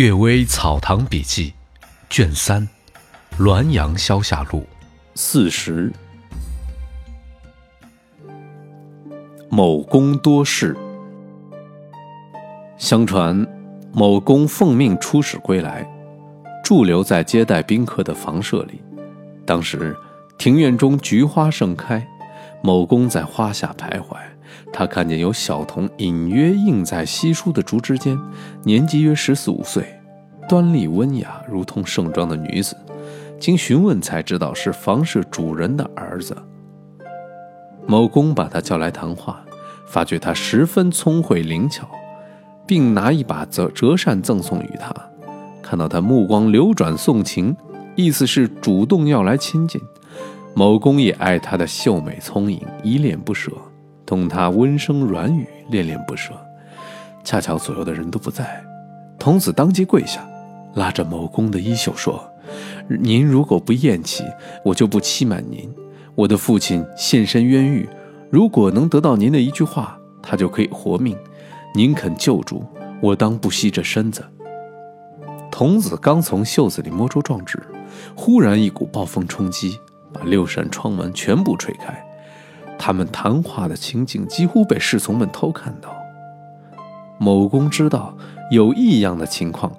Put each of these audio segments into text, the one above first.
岳微草堂笔记，卷三，《滦阳消夏录》四十。某公多事。相传，某公奉命出使归来，驻留在接待宾客的房舍里。当时庭院中菊花盛开，某公在花下徘徊。他看见有小童隐约映在稀疏的竹枝间，年纪约十四五岁，端丽温雅，如同盛装的女子。经询问才知道是房舍主人的儿子。某公把他叫来谈话，发觉他十分聪慧灵巧，并拿一把折折扇赠送于他。看到他目光流转送情，意思是主动要来亲近。某公也爱他的秀美聪颖，依恋不舍。同他温声软语，恋恋不舍。恰巧左右的人都不在，童子当即跪下，拉着某公的衣袖说：“您如果不厌弃，我就不欺瞒您。我的父亲现身冤狱，如果能得到您的一句话，他就可以活命。您肯救助，我当不惜这身子。”童子刚从袖子里摸出状纸，忽然一股暴风冲击，把六扇窗门全部吹开。他们谈话的情景几乎被侍从们偷看到。某公知道有异样的情况，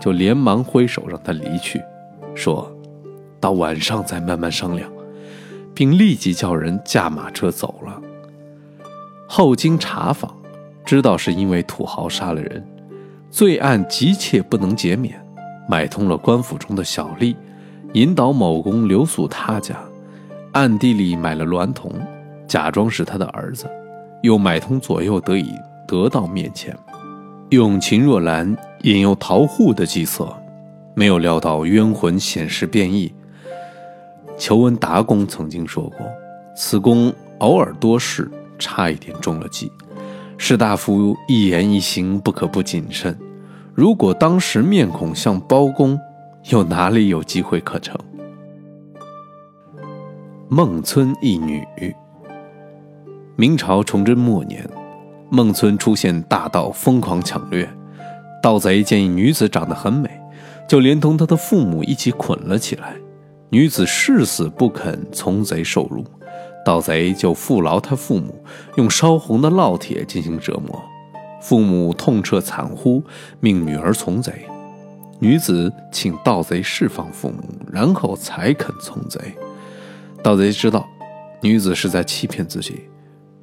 就连忙挥手让他离去，说：“到晚上再慢慢商量。”并立即叫人驾马车走了。后经查访，知道是因为土豪杀了人，罪案急切不能减免，买通了官府中的小吏，引导某公留宿他家，暗地里买了娈童。假装是他的儿子，又买通左右，得以得到面前，用秦若兰引诱逃户的计策，没有料到冤魂显示变异。求闻达公曾经说过，此公偶尔多事，差一点中了计。士大夫一言一行不可不谨慎。如果当时面孔像包公，又哪里有机会可乘？孟村一女。明朝崇祯末年，孟村出现大盗疯狂抢掠，盗贼见一女子长得很美，就连同她的父母一起捆了起来。女子誓死不肯从贼受辱，盗贼就缚牢她父母，用烧红的烙铁进行折磨。父母痛彻惨呼，命女儿从贼。女子请盗贼释放父母，然后才肯从贼。盗贼知道女子是在欺骗自己。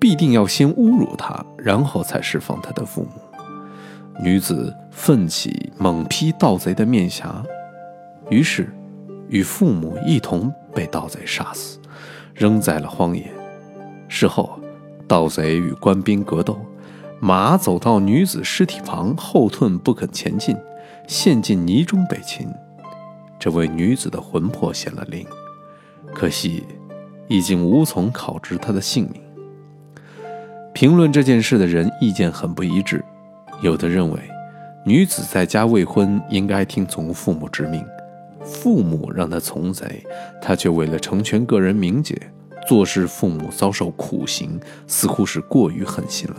必定要先侮辱他，然后才释放他的父母。女子奋起，猛劈盗贼的面颊，于是与父母一同被盗贼杀死，扔在了荒野。事后，盗贼与官兵格斗，马走到女子尸体旁，后退不肯前进，陷进泥中被擒。这位女子的魂魄显了灵，可惜已经无从考知她的姓名。评论这件事的人意见很不一致，有的认为女子在家未婚，应该听从父母之命，父母让她从贼，她却为了成全个人名节，坐视父母遭受苦刑，似乎是过于狠心了。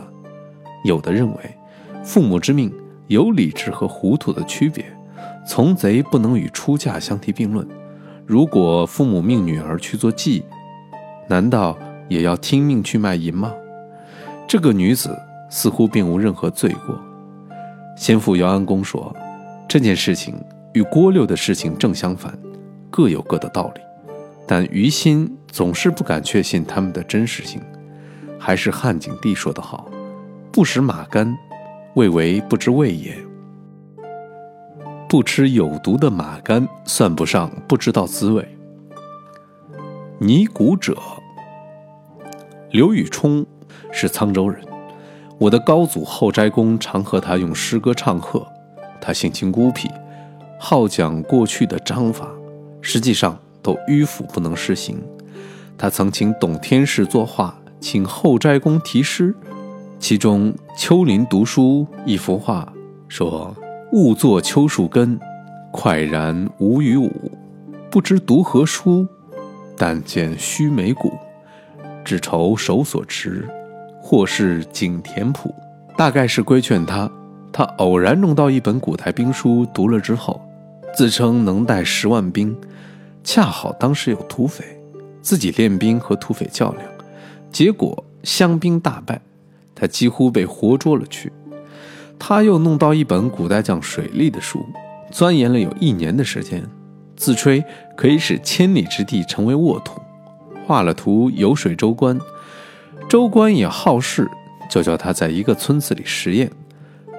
有的认为，父母之命有理智和糊涂的区别，从贼不能与出嫁相提并论。如果父母命女儿去做妓，难道也要听命去卖淫吗？这个女子似乎并无任何罪过。先父姚安公说，这件事情与郭六的事情正相反，各有各的道理。但于心总是不敢确信他们的真实性。还是汉景帝说得好：“不食马肝，未为不知味也。”不吃有毒的马肝，算不上不知道滋味。尼古者，刘禹冲。是沧州人，我的高祖后斋公常和他用诗歌唱和。他性情孤僻，好讲过去的章法，实际上都迂腐不能实行。他曾请董天士作画，请后斋公题诗，其中《秋林读书》一幅画说：“误作秋树根，快然无与舞。不知读何书，但见须眉骨。只愁手所持。”或是景田谱，大概是规劝他他偶然弄到一本古代兵书，读了之后，自称能带十万兵，恰好当时有土匪，自己练兵和土匪较量，结果湘兵大败，他几乎被活捉了去。他又弄到一本古代讲水利的书，钻研了有一年的时间，自吹可以使千里之地成为沃土，画了图游水州官，州官也好事，就叫他在一个村子里实验。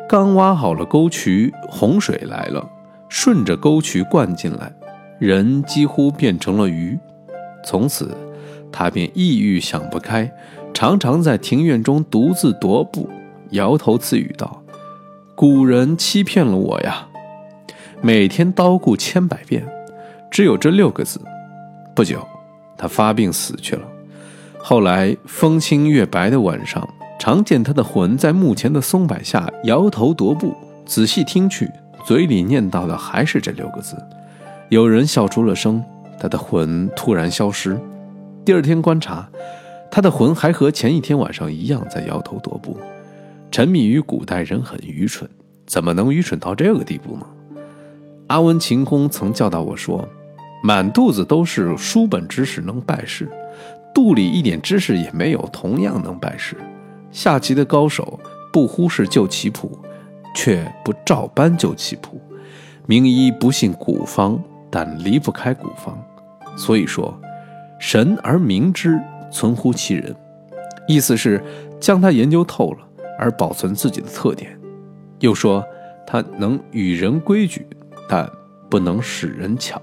刚挖好了沟渠，洪水来了，顺着沟渠灌进来，人几乎变成了鱼。从此，他便抑郁想不开，常常在庭院中独自踱步，摇头自语道：“古人欺骗了我呀！每天叨咕千百遍，只有这六个字。”不久，他发病死去了。后来风清月白的晚上。常见他的魂在墓前的松柏下摇头踱步，仔细听去，嘴里念叨的还是这六个字。有人笑出了声，他的魂突然消失。第二天观察，他的魂还和前一天晚上一样在摇头踱步。沉迷于古代人很愚蠢，怎么能愚蠢到这个地步呢？阿温秦公曾教导我说：“满肚子都是书本知识能拜师，肚里一点知识也没有，同样能拜师。”下棋的高手不忽视旧棋谱，却不照搬旧棋谱。名医不信古方，但离不开古方。所以说，神而明之，存乎其人。意思是将它研究透了，而保存自己的特点。又说他能与人规矩，但不能使人巧。